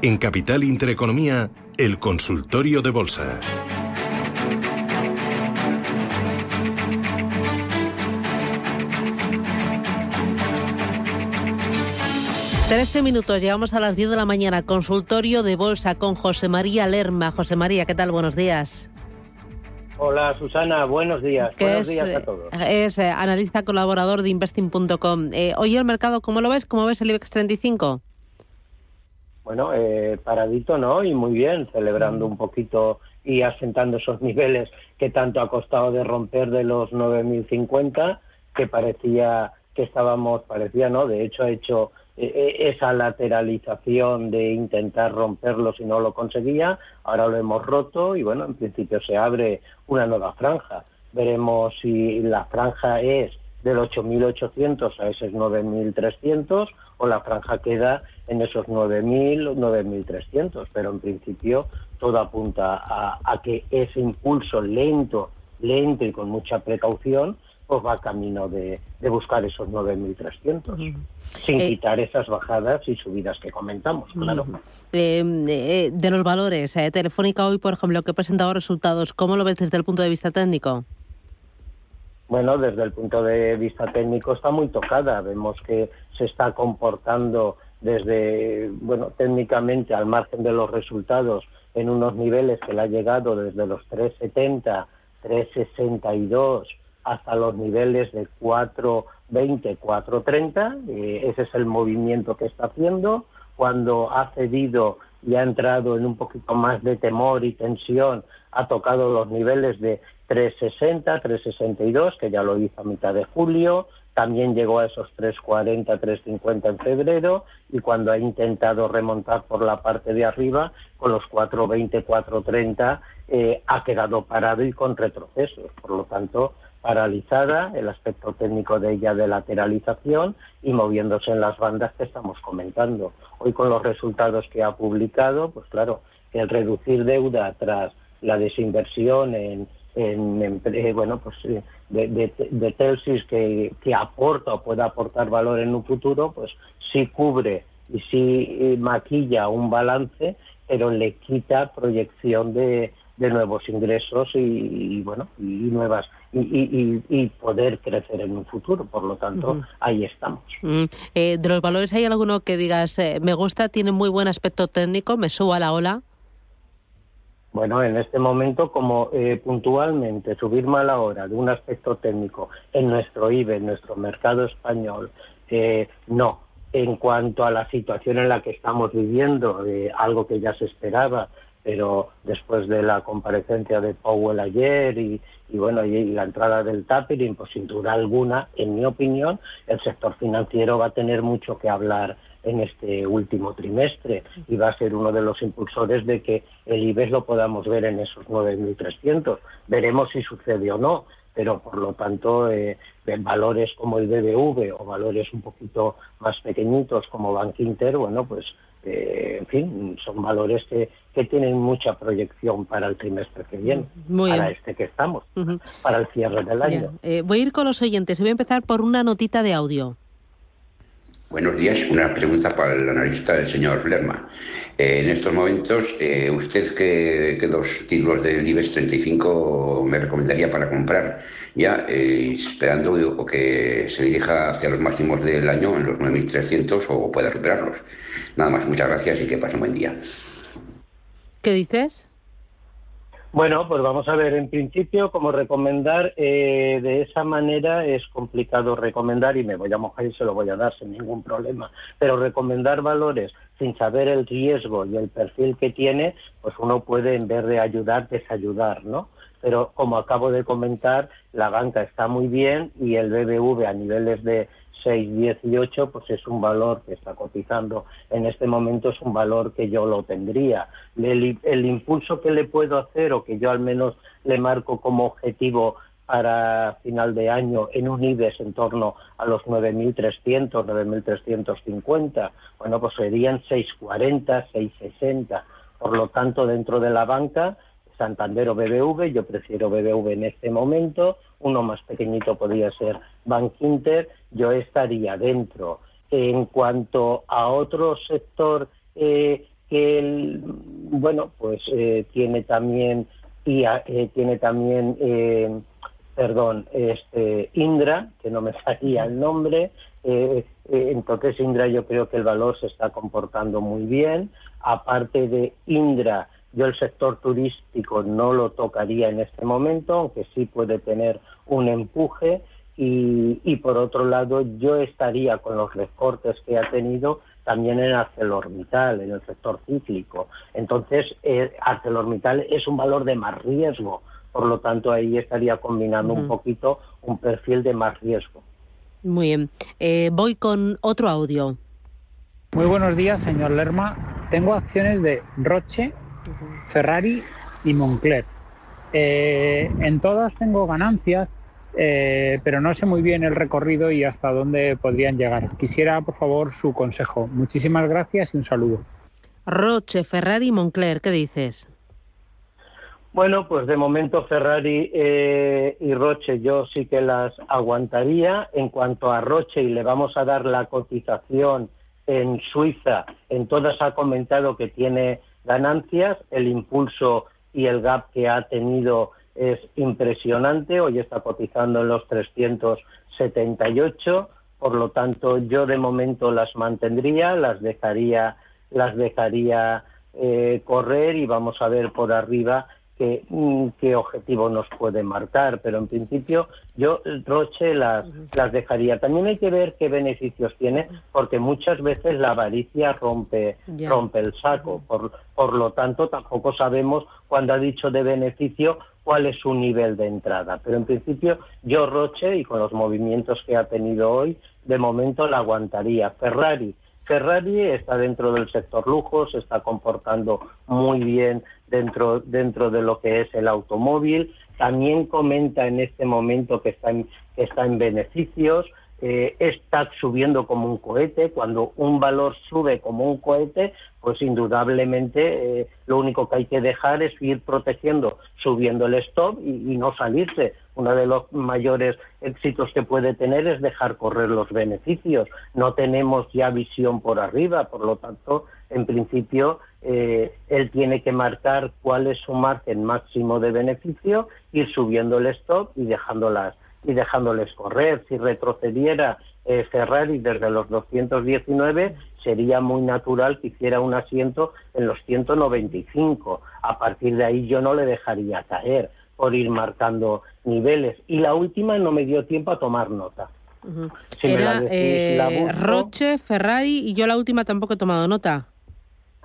En Capital Intereconomía, el consultorio de bolsa. Trece minutos, llegamos a las 10 de la mañana. Consultorio de bolsa con José María Lerma. José María, ¿qué tal? Buenos días. Hola Susana, buenos días. Buenos es, días a todos. Es eh, analista colaborador de investing.com. Eh, hoy el mercado, ¿cómo lo ves? ¿Cómo ves el IBEX 35? Bueno, eh, paradito, ¿no? Y muy bien, celebrando Mm. un poquito y asentando esos niveles que tanto ha costado de romper de los 9.050, que parecía que estábamos, parecía, ¿no? De hecho, ha hecho eh, eh, esa lateralización de intentar romperlo si no lo conseguía. Ahora lo hemos roto y, bueno, en principio se abre una nueva franja. Veremos si la franja es del 8.800 a esos 9.300 o la franja queda en esos 9.000 o 9.300. Pero en principio todo apunta a, a que ese impulso lento, lento y con mucha precaución pues va camino de, de buscar esos 9.300, sin Eh, quitar esas bajadas y subidas que comentamos, claro. Eh, eh, de los valores, eh, Telefónica hoy, por ejemplo, que ha presentado resultados, ¿cómo lo ves desde el punto de vista técnico? Bueno, desde el punto de vista técnico está muy tocada. Vemos que se está comportando desde, bueno, técnicamente al margen de los resultados en unos niveles que le ha llegado desde los 370, 362 hasta los niveles de 420, 430. Eh, ese es el movimiento que está haciendo. Cuando ha cedido y ha entrado en un poquito más de temor y tensión, ha tocado los niveles de 360, 362, que ya lo hizo a mitad de julio, también llegó a esos 340, 350 en febrero y cuando ha intentado remontar por la parte de arriba, con los 420, 430, eh, ha quedado parado y con retrocesos. Por lo tanto, paralizada, el aspecto técnico de ella de lateralización y moviéndose en las bandas que estamos comentando. Hoy con los resultados que ha publicado, pues claro, el reducir deuda tras la desinversión en, en, eh, bueno, pues eh, de, Telsis que, que aporta o puede aportar valor en un futuro, pues sí cubre y sí eh, maquilla un balance, pero le quita proyección de, de nuevos ingresos y, y, bueno y nuevas y, y, y, poder crecer en un futuro. Por lo tanto ahí estamos. Mm, eh, de los valores, ¿hay alguno que digas, eh, me gusta, tiene muy buen aspecto técnico, me subo a la ola? bueno en este momento como eh, puntualmente subir mala hora de un aspecto técnico en nuestro IBE en nuestro mercado español no. En cuanto a la situación en la que estamos viviendo algo que ya se esperaba pero después de la comparecencia de Powell ayer y, bueno y, la entrada del tapering, pues sin duda alguna, en mi opinión, el sector financiero va a tener mucho que hablar en este último trimestre y va a ser uno de los impulsores de que el IBEX lo podamos ver en esos 9.300. Veremos si sucede o no, pero por lo tanto eh, valores como el BBV o valores un poquito más pequeñitos como Bank Inter, bueno, pues en fin, son valores que, que, tienen mucha proyección para el trimestre que viene, Muy para bien. este que estamos, Uh -huh. para el cierre del año. Eh, voy a ir con los oyentes y voy a empezar por una notita de audio. Buenos días. Una pregunta para el analista, el señor Lerma. Eh, en estos momentos, eh, ¿usted qué, dos títulos del IBEX 35 me recomendaría para comprar? Ya eh, esperando o que se dirija hacia los máximos del año en los 9.300 o pueda superarlos. Nada más, muchas gracias y que pase un buen día. ¿Qué dices? Bueno, pues vamos a ver, en principio, como recomendar, eh, de esa manera es complicado recomendar y me voy a mojar y se lo voy a dar sin ningún problema, pero recomendar valores sin saber el riesgo y el perfil que tiene, pues uno puede en vez de ayudar, desayudar, ¿no? Pero como acabo de comentar, la banca está muy bien y el BBV a niveles de 6,18 pues es un valor que está cotizando en este momento es un valor que yo lo tendría. El, el impulso que le puedo hacer o que yo al menos le marco como objetivo para final de año en un IBEX en torno a los 9.300, 9.350, bueno, pues serían 6.40, 6.60. Por lo tanto, dentro de la banca, Santander o BBV, yo prefiero BBV en este momento, uno más pequeñito podría ser Bank Inter, yo estaría dentro. En cuanto a otro sector eh, que, bueno, pues eh, tiene también, eh, tiene también perdón, este, Indra, que no me salía el nombre. Entonces, Indra, yo creo que el valor se está comportando muy bien. Aparte de Indra, yo el sector turístico no lo tocaría en este momento, aunque sí puede tener un empuje. Y, por otro lado, yo estaría con los recortes que ha tenido también en ArcelorMittal, en el sector cíclico. Entonces, eh, ArcelorMittal es un valor de más riesgo por lo tanto, ahí estaría combinando un poquito un perfil de más riesgo. Muy bien. Eh, voy con otro audio. Muy buenos días, señor Lerma. Tengo acciones de Roche, Ferrari y Moncler. Eh, en todas tengo ganancias, eh, pero no sé muy bien el recorrido y hasta dónde podrían llegar. Quisiera, por favor, su consejo. Muchísimas gracias y un saludo. Roche, Ferrari y Moncler, ¿qué dices? Bueno, pues de momento Ferrari eh, y Roche yo sí que las aguantaría. En cuanto a Roche, y le vamos a dar la cotización en Suiza, en todas ha comentado que tiene ganancias, el impulso y el gap que ha tenido es impresionante, hoy está cotizando en los 378, por lo tanto yo de momento las mantendría, las dejaría, las dejaría eh, correr y vamos a ver por arriba Mm, qué, objetivo nos puede marcar, pero en principio yo Roche las, las dejaría. También hay que ver qué beneficios tiene, porque muchas veces la avaricia rompe, rompe el saco. Por, por lo tanto, tampoco sabemos cuando ha dicho de beneficio cuál es su nivel de entrada. Pero en principio yo Roche, y con los movimientos que ha tenido hoy, de momento la aguantaría. Ferrari Ferrari está dentro del sector lujo, se está comportando muy bien dentro, dentro de lo que es el automóvil. También comenta en este momento que está en, que está en beneficios. Eh, está subiendo como un cohete. Cuando un valor sube como un cohete, pues indudablemente eh, lo único que hay que dejar es ir protegiendo, subiendo el stop y, no salirse. Uno de los mayores éxitos que puede tener es dejar correr los beneficios. No tenemos ya visión por arriba, por lo tanto, en principio, eh, él tiene que marcar cuál es su margen máximo de beneficio, ir subiendo el stop y dejándolas y dejándoles correr. Si retrocediera eh, Ferrari desde los 219, sería muy natural que hiciera un asiento en los 195. A partir de ahí yo no le dejaría caer por ir marcando niveles. Y la última no me dio tiempo a tomar nota. Era eh, Roche, Ferrari y yo la última tampoco he tomado nota.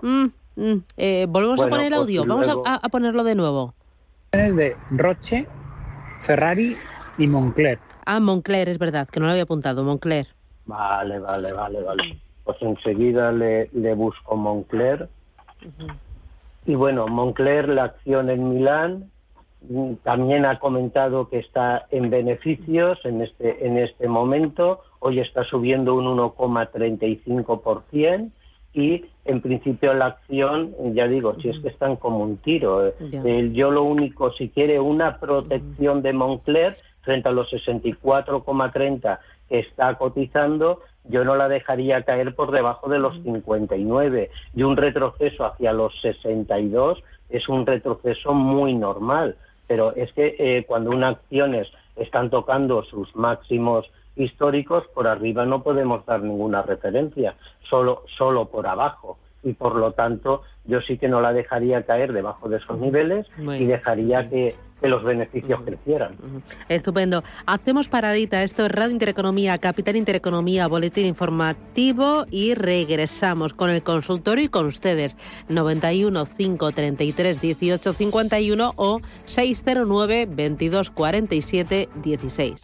Mm, mm. Eh, Volvemos a poner el pues audio. Vamos a, a, ponerlo de nuevo. de Roche, Ferrari y Moncler. Ah, Moncler, es verdad, que no lo había apuntado, Moncler. Vale, vale, vale, vale. Pues enseguida le, le busco Moncler. Y bueno, Moncler, la acción en Milán, también ha comentado que está en beneficios en este, en este momento. Hoy está subiendo un 1,35% y en principio la acción, ya digo, si es que están como un tiro. Eh, yo lo único, si quiere una protección de Moncler frente a los 64,30 que está cotizando, yo no la dejaría caer por debajo de los 59 y un retroceso hacia los 62 es un retroceso muy normal. Pero es que eh, cuando unas acciones están tocando sus máximos históricos, por arriba no podemos dar ninguna referencia, solo, solo por abajo. Y por lo tanto, yo sí que no la dejaría caer debajo de esos niveles y dejaría que, los beneficios crecieran. Estupendo. Hacemos paradita. Esto es Radio Intereconomía, Capital Intereconomía, Boletín Informativo y regresamos con el consultorio y con ustedes. 91 533 18 51 o 609 22 47 16.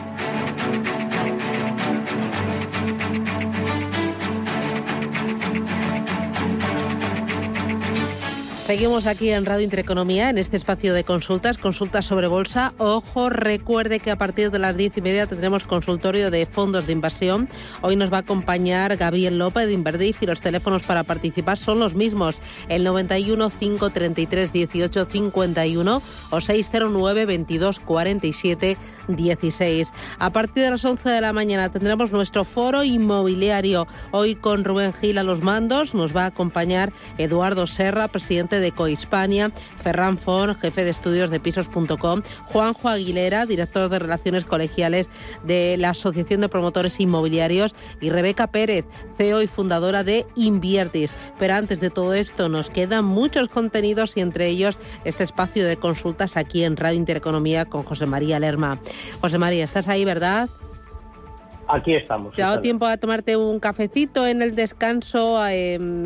Seguimos aquí en Radio Intereconomía, en este espacio de consultas, consultas sobre bolsa. Ojo, recuerde que a partir de las diez y media tendremos consultorio de fondos de inversión. Hoy nos va a acompañar Gabriel López de Inverdif y los teléfonos para participar son los mismos, el 91 533 18 51 o 609 22 47 16. A partir de las 11 de la mañana tendremos nuestro foro inmobiliario. Hoy con Rubén Gil a los mandos nos va a acompañar Eduardo Serra, presidente de Cohispania, Ferran Fon, jefe de estudios de pisos.com, Juanjo Aguilera, director de Relaciones Colegiales de la Asociación de Promotores Inmobiliarios, y Rebeca Pérez, CEO y fundadora de Inviertis. Pero antes de todo esto, nos quedan muchos contenidos y entre ellos este espacio de consultas aquí en Radio Intereconomía con José María Lerma. José María, estás ahí, ¿verdad? Aquí estamos. ¿Te ha dado tiempo a tomarte un cafecito en el descanso, a, em,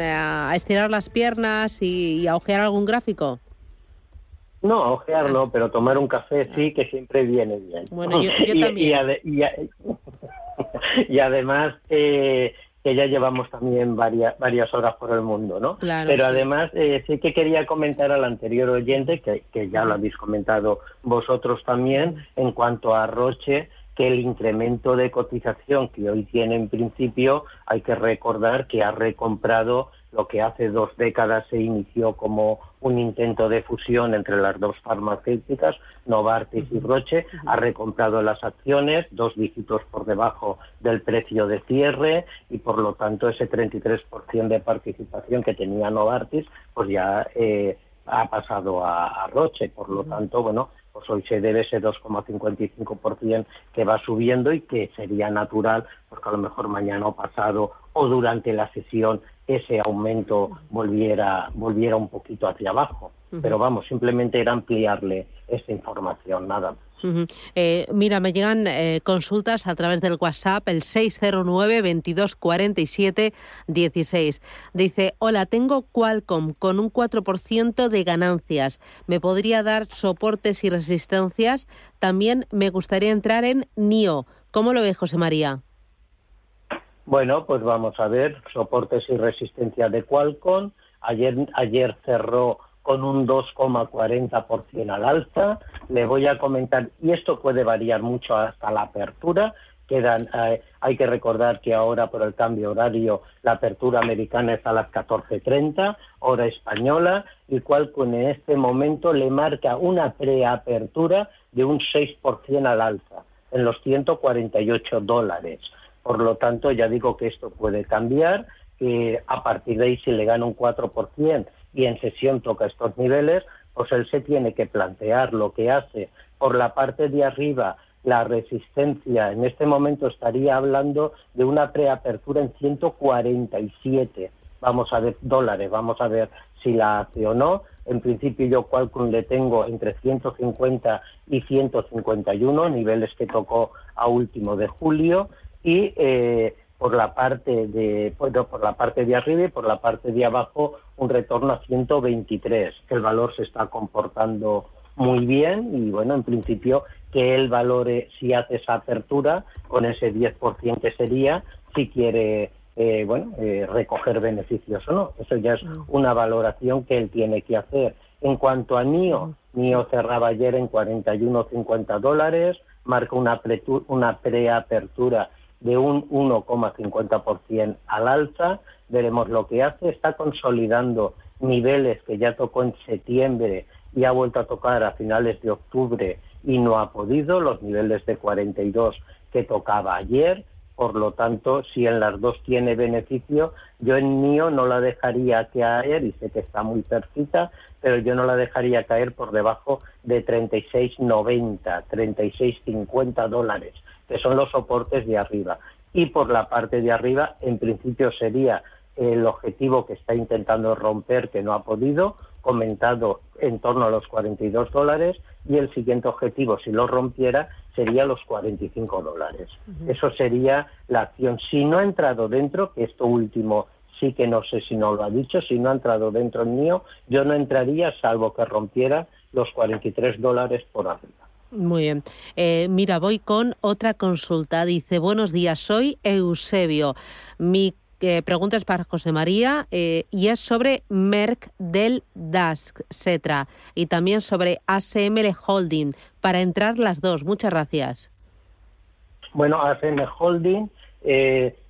estirar las piernas y, a ojear algún gráfico? No, a ojear no, pero tomar un café sí que siempre viene bien. Bueno, yo, también. Y, además eh, que ya llevamos también varias, varias horas por el mundo, ¿no? Claro, pero además eh, sí que quería comentar al anterior oyente, que, que ya lo habéis comentado vosotros también, en cuanto a Roche, que el incremento de cotización que hoy tiene en principio, hay que recordar que ha recomprado lo que hace dos décadas se inició como un intento de fusión entre las dos farmacéuticas, Novartis y Roche, ha recomprado las acciones, dos dígitos por debajo del precio de cierre y por lo tanto ese 33% de participación que tenía Novartis, pues ya eh, ha pasado a, Roche. Por lo tanto, bueno, pues hoy se debe ese 2,55% que va subiendo y que sería natural, porque a lo mejor mañana o pasado o durante la sesión ese aumento volviera, volviera un poquito hacia abajo. Pero vamos, simplemente era ampliarle esta información, nada más. Eh, mira, me llegan eh, consultas a través del WhatsApp, el 609 2247 16. Dice, hola, tengo Qualcomm con un 4% de ganancias. ¿Me podría dar soportes y resistencias? También me gustaría entrar en NIO. ¿Cómo lo ve José María? Bueno, pues vamos a ver, soportes y resistencia de Qualcomm. Ayer, ayer cerró con un 2,40% al alza. Le voy a comentar, y esto puede variar mucho hasta la apertura. Quedan, eh, hay que recordar que ahora por el cambio horario la apertura americana es a las 14.30, hora española, y Qualcomm en este momento le marca una preapertura de un 6% al alza, en los 148 dólares. Por lo tanto, ya digo que esto puede cambiar, que a partir de ahí si le gana un 4% y en sesión toca estos niveles, pues él se tiene que plantear lo que hace. Por la parte de arriba, la resistencia, en este momento estaría hablando de una preapertura en 147, vamos a ver, dólares, vamos a ver si la hace o no. En principio yo Qualcomm le tengo entre 150 y 151, niveles que tocó a último de julio y eh, por la parte de por la parte de arriba y por la parte de abajo un retorno a 123 el valor se está comportando muy bien y bueno en principio que él valore si hace esa apertura con ese 10% que sería si quiere eh, bueno eh, recoger beneficios o no. Eso ya es una valoración que él tiene que hacer. En cuanto a NIO NIO cerraba ayer en 41,50 dólares marca una preapertura de un 1,50% al alza. Veremos lo que hace. Está consolidando niveles que ya tocó en septiembre y ha vuelto a tocar a finales de octubre y no ha podido los niveles de 42 que tocaba ayer. Por lo tanto, si en las dos tiene beneficio, yo en mío no la dejaría caer, y sé que está muy cerquita, pero yo no la dejaría caer por debajo de 36,90, 36,50 dólares que son los soportes de arriba. Y por la parte de arriba, en principio sería el objetivo que está intentando romper, que no ha podido, comentado en torno a los 42 dólares, y el siguiente objetivo, si lo rompiera, sería los 45 dólares. Eso sería la acción. Si no ha entrado dentro, que esto último sí que no sé si no lo ha dicho, si no ha entrado dentro el mío, yo no entraría salvo que rompiera los 43 dólares por arriba. Muy bien. Eh, mira, voy con otra consulta. Dice, buenos días, soy Eusebio. Mi eh, pregunta es para José María eh, y es sobre Merck del DASC, Setra, y también sobre ASML Holding, para entrar las dos. Muchas gracias. Bueno, ASML Holding,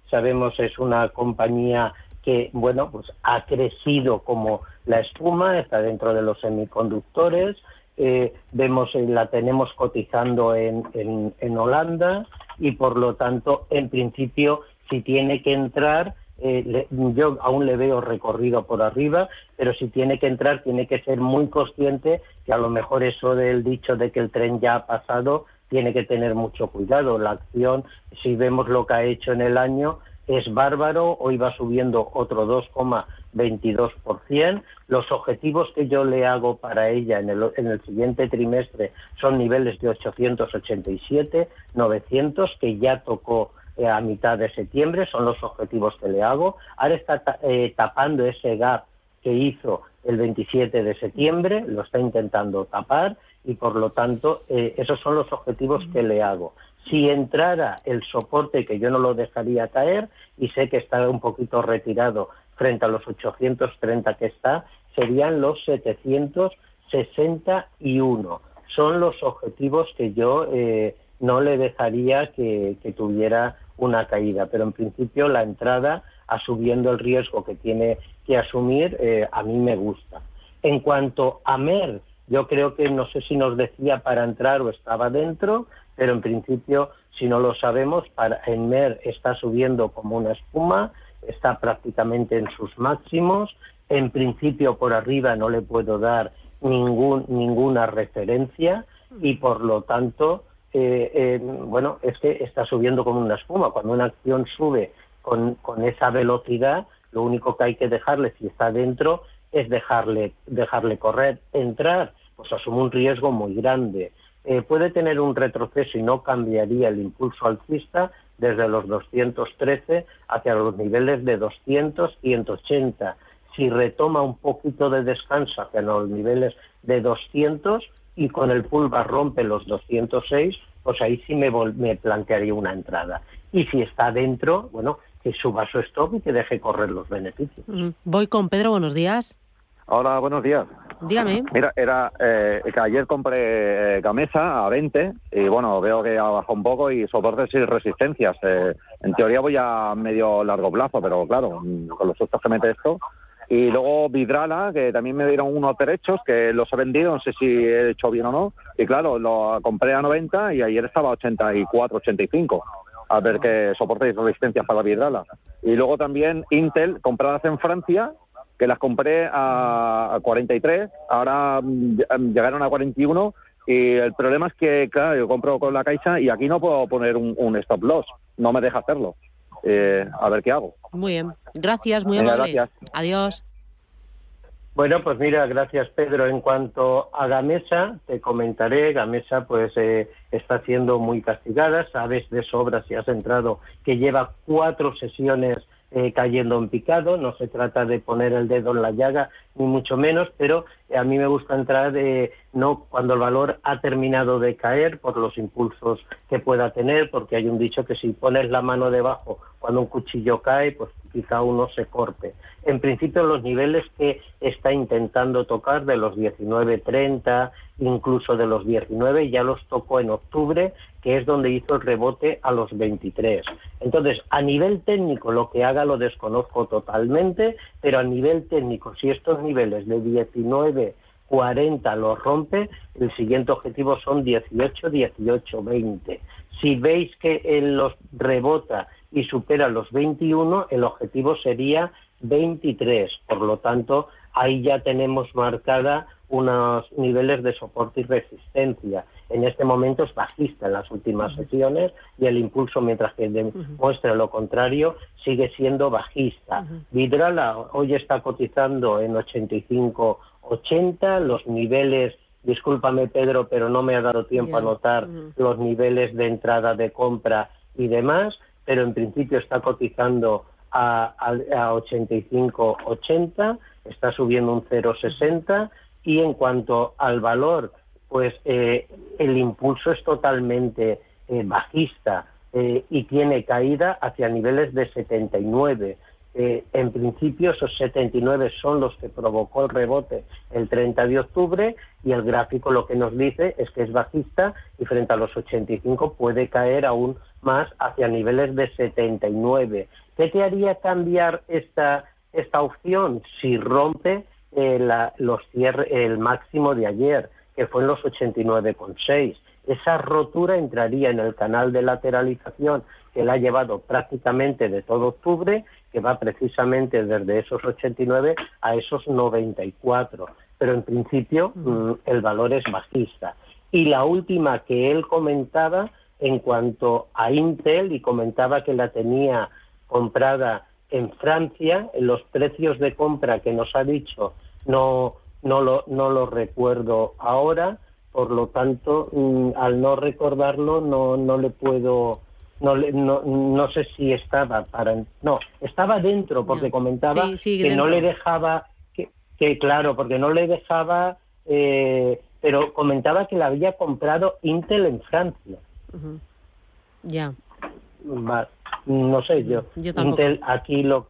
sabemos, es una compañía que, bueno, pues ha crecido como la espuma, está dentro de los semiconductores, eh, vemos eh, la tenemos cotizando en, en, Holanda y por lo tanto en principio si tiene que entrar eh, yo aún le veo recorrido por arriba pero si tiene que entrar tiene que ser muy consciente que a lo mejor eso del dicho de que el tren ya ha pasado tiene que tener mucho cuidado. La acción si vemos lo que ha hecho en el año es bárbaro, hoy va subiendo otro 2,22%. Los objetivos que yo le hago para ella en el, en el siguiente trimestre son niveles de 887, 900, que ya tocó eh, a mitad de septiembre, son los objetivos que le hago. Ahora está eh, tapando ese gap que hizo el 27 de septiembre, lo está intentando tapar y por lo tanto eh, esos son los objetivos que le hago si entrara el soporte, que yo no lo dejaría caer, y sé que está un poquito retirado frente a los 830 que está, serían los 761. Son los objetivos que yo eh, no le dejaría que, tuviera una caída, pero en principio la entrada, asumiendo el riesgo que tiene que asumir, eh, a mí me gusta. En cuanto a MER, yo creo que no sé si nos decía para entrar o estaba dentro, pero en principio, si no lo sabemos, para, en MER está subiendo como una espuma, está prácticamente en sus máximos. En principio, por arriba no le puedo dar ningún, ninguna referencia y, por lo tanto, eh, eh, bueno, es que está subiendo como una espuma. Cuando una acción sube con, con esa velocidad, lo único que hay que dejarle, si está dentro, es dejarle, dejarle correr. Entrar, pues asume un riesgo muy grande. Eh, puede tener un retroceso y no cambiaría el impulso alcista desde los 213 hacia los niveles de 200 y 180. Si retoma un poquito de descanso hacia los niveles de 200 y con el pullback rompe los 206, pues ahí sí me, me plantearía una entrada. Y si está dentro, bueno, que suba su stop y que deje correr los beneficios. Mm, voy con Pedro, buenos días. Hola, buenos días. Dígame. Mira, era eh, que ayer compré eh, Gamesa a 20 y bueno, veo que ha bajado un poco y soportes y resistencias. Eh, en teoría voy a medio largo plazo, pero claro, con los sustos que mete esto. Y luego Vidrala, que también me dieron unos derechos que los he vendido, no sé si he hecho bien o no. Y claro, lo compré a 90 y ayer estaba a 84, 85 a ver qué soportes y resistencias para Vidrala. Y luego también Intel, compradas en Francia, que las compré a, 43, ahora mm, llegaron a 41 y el problema es que, claro, yo compro con la Caixa y aquí no puedo poner un, stop loss, no me deja hacerlo. Eh, a ver qué hago. Muy bien, gracias, muy amable. Gracias. Adiós. Bueno, pues mira, gracias Pedro. En cuanto a Gamesa, te comentaré, Gamesa pues eh, está siendo muy castigada, sabes de sobra si has entrado que lleva cuatro sesiones eh, cayendo en picado. No se trata de poner el dedo en la llaga, ni mucho menos, pero a mí me gusta entrar eh, no cuando el valor ha terminado de caer por los impulsos que pueda tener, porque hay un dicho que si pones la mano debajo cuando un cuchillo cae, pues quizá uno se corte. En principio, los niveles que está intentando tocar de los 19.30, incluso de los 19, ya los tocó en octubre, que es donde hizo el rebote a los 23. Entonces, a nivel técnico, lo que haga lo desconozco totalmente, pero a nivel técnico, si estos niveles de 19 40 los rompe, el siguiente objetivo son 18, 18, 20. Si veis que él los rebota y supera los 21, el objetivo sería 23. Por lo tanto, ahí ya tenemos marcada unos niveles de soporte y resistencia. En este momento es bajista en las últimas sesiones y el impulso, mientras que demuestra lo contrario, sigue siendo bajista. Vidrala hoy está cotizando en 85-80, los niveles, discúlpame Pedro, pero no me ha dado tiempo a notar los niveles de entrada de compra y demás, pero en principio está cotizando a, a, a 85-80, está subiendo un 0,60 y en cuanto al valor, pues eh, el impulso es totalmente eh, bajista eh, y tiene caída hacia niveles de 79. en principio esos 79 son los que provocó el rebote el 30 de octubre y el gráfico lo que nos dice es que es bajista y frente a los 85 puede caer aún más hacia niveles de 79. ¿Qué te haría cambiar esta, esta opción si rompe los el máximo de ayer, que fue en los 89,6? esa rotura entraría en el canal de lateralización que la ha llevado prácticamente de todo octubre, que va precisamente desde esos 89 a esos 94. Pero en principio mm, el valor es bajista. Y la última que él comentaba en cuanto a Intel, y comentaba que la tenía comprada en Francia, en los precios de compra que nos ha dicho no, no, lo, no lo recuerdo ahora, por lo tanto, mm, al no recordarlo, no, no le puedo, no, no, no sé si estaba para, no, estaba dentro porque comentaba que no le dejaba, que, que, claro, porque no le dejaba, eh, pero comentaba que la había comprado Intel en Francia. Ya. No sé yo. Intel aquí lo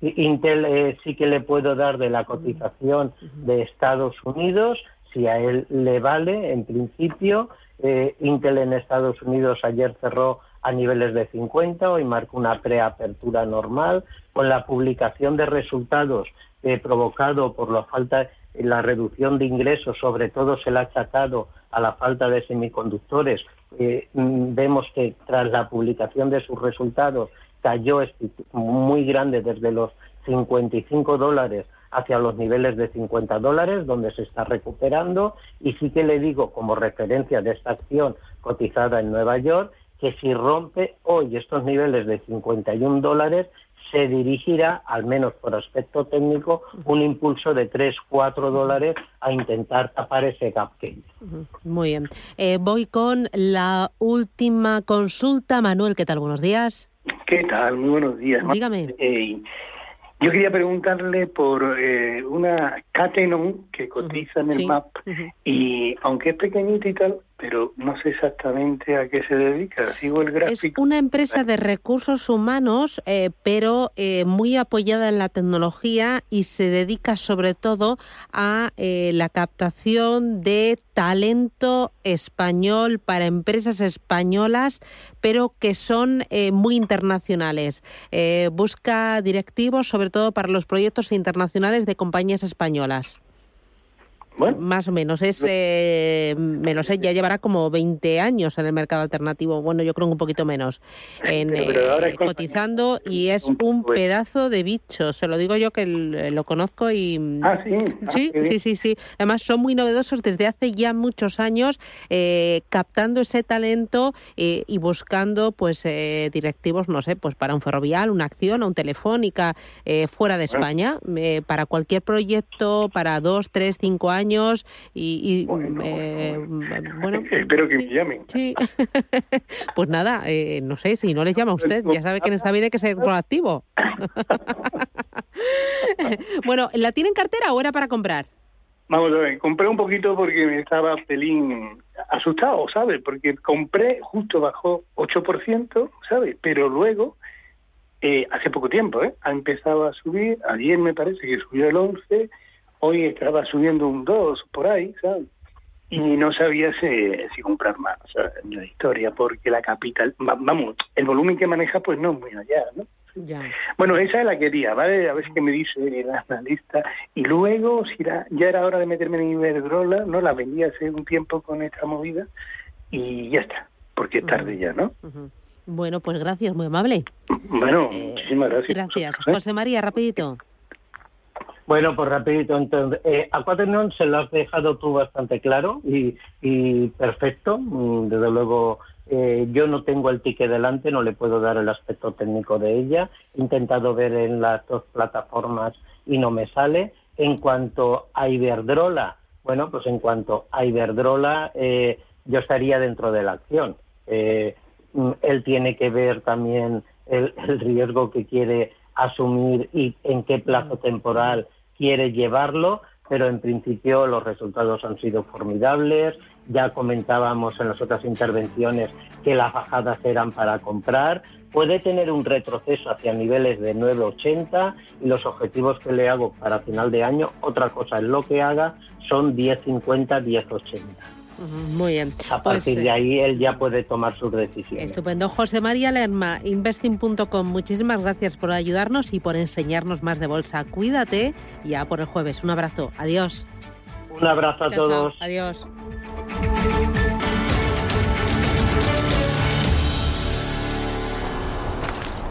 Intel eh, sí que le puedo dar de la cotización de Estados Unidos si a él le vale, en principio, eh, Intel en Estados Unidos ayer cerró a niveles de 50, hoy marca una preapertura normal, con la publicación de resultados eh, provocado por la falta, la reducción de ingresos, sobre todo se le ha achacado a la falta de semiconductores. Eh, vemos que tras la publicación de sus resultados cayó muy grande desde los 55 dólares hacia los niveles de 50 dólares, donde se está recuperando, y sí que le digo como referencia de esta acción cotizada en Nueva York, que si rompe hoy estos niveles de 51 dólares, se dirigirá, al menos por aspecto técnico, un impulso de 3, 4 dólares a intentar tapar ese gap que Muy bien. Eh, voy con la última consulta. Manuel, ¿qué tal? Buenos días. ¿Qué tal? Muy buenos días. Dígame. Eh, yo quería preguntarle por eh, una Catenon que cotiza en el MAP y aunque es pequeñita y tal, pero no sé exactamente a qué se dedica. Sigo el gráfico. Es una empresa de recursos humanos, eh, pero eh, muy apoyada en la tecnología y se dedica sobre todo a eh, la captación de talento español para empresas españolas, pero que son muy internacionales. busca directivos sobre todo para los proyectos internacionales de compañías españolas. Más o menos. Es, eh, me lo sé, ya llevará como 20 años en el mercado alternativo. Bueno, yo creo que un poquito menos. En, eh, cotizando y es un pedazo de bicho. Se lo digo yo que lo conozco y. Ah, sí. Ah, sí, sí, sí, sí. Además, son muy novedosos desde hace ya muchos años, eh, captando ese talento y buscando, pues, directivos, no sé, pues para un ferrovial, una acción un telefónica fuera de España, para cualquier proyecto, para dos, tres, cinco años y, bueno, eh, espero que me llamen. Sí. pues nada, eh, no sé, si no les llama a usted, ya sabe que en esta vida hay que ser proactivo. bueno, ¿la tiene en cartera o era para comprar? Vamos a ver, compré un poquito porque me estaba pelín asustado, ¿sabes? Porque compré, justo bajó 8%, ¿sabes? Pero luego, eh, hace poco tiempo, ¿eh? Ha empezado a subir, ayer me parece que subió el 11, hoy estaba subiendo un 2 por ahí, ¿sabes? Y no sabía si, si comprar más en la historia, porque la capital, vamos, el volumen que maneja pues no es muy allá, ¿no? Ya. Bueno, esa es la quería, ¿vale? A ver qué me dice la analista. Y luego, si ya era hora de meterme en Iberdrola, ¿no? La vendí hace un tiempo con esta movida y ya está, porque es tarde ya, ¿no? Bueno, pues gracias, muy amable. Bueno, eh, muchísimas gracias. Gracias. José María, rapidito. Bueno, pues rapidito, entonces, eh, se lo has dejado tú bastante claro y, perfecto. Mm, desde luego, eh, yo no tengo el ticket delante, no le puedo dar el aspecto técnico de ella. He intentado ver en las dos plataformas y no me sale. En cuanto a Iberdrola, bueno, pues en cuanto a Iberdrola, eh, yo estaría dentro de la acción. Eh, mm, él tiene que ver también el, el riesgo que quiere asumir y en qué plazo temporal quiere llevarlo. pero en principio los resultados han sido formidables. Ya comentábamos en las otras intervenciones que las bajadas eran para comprar. Puede tener un retroceso hacia niveles de 9,80 y los objetivos que le hago para final de año, otra cosa es lo que haga, son 10,50, 10,80. Muy bien. A partir Pues, de eh, ahí él ya puede tomar sus decisiones. Estupendo. José María Lerma, investing.com, muchísimas gracias por ayudarnos y por enseñarnos más de bolsa. Cuídate y ya por el jueves. Un abrazo. Adiós. Un abrazo a Chao, chao. todos. Adiós.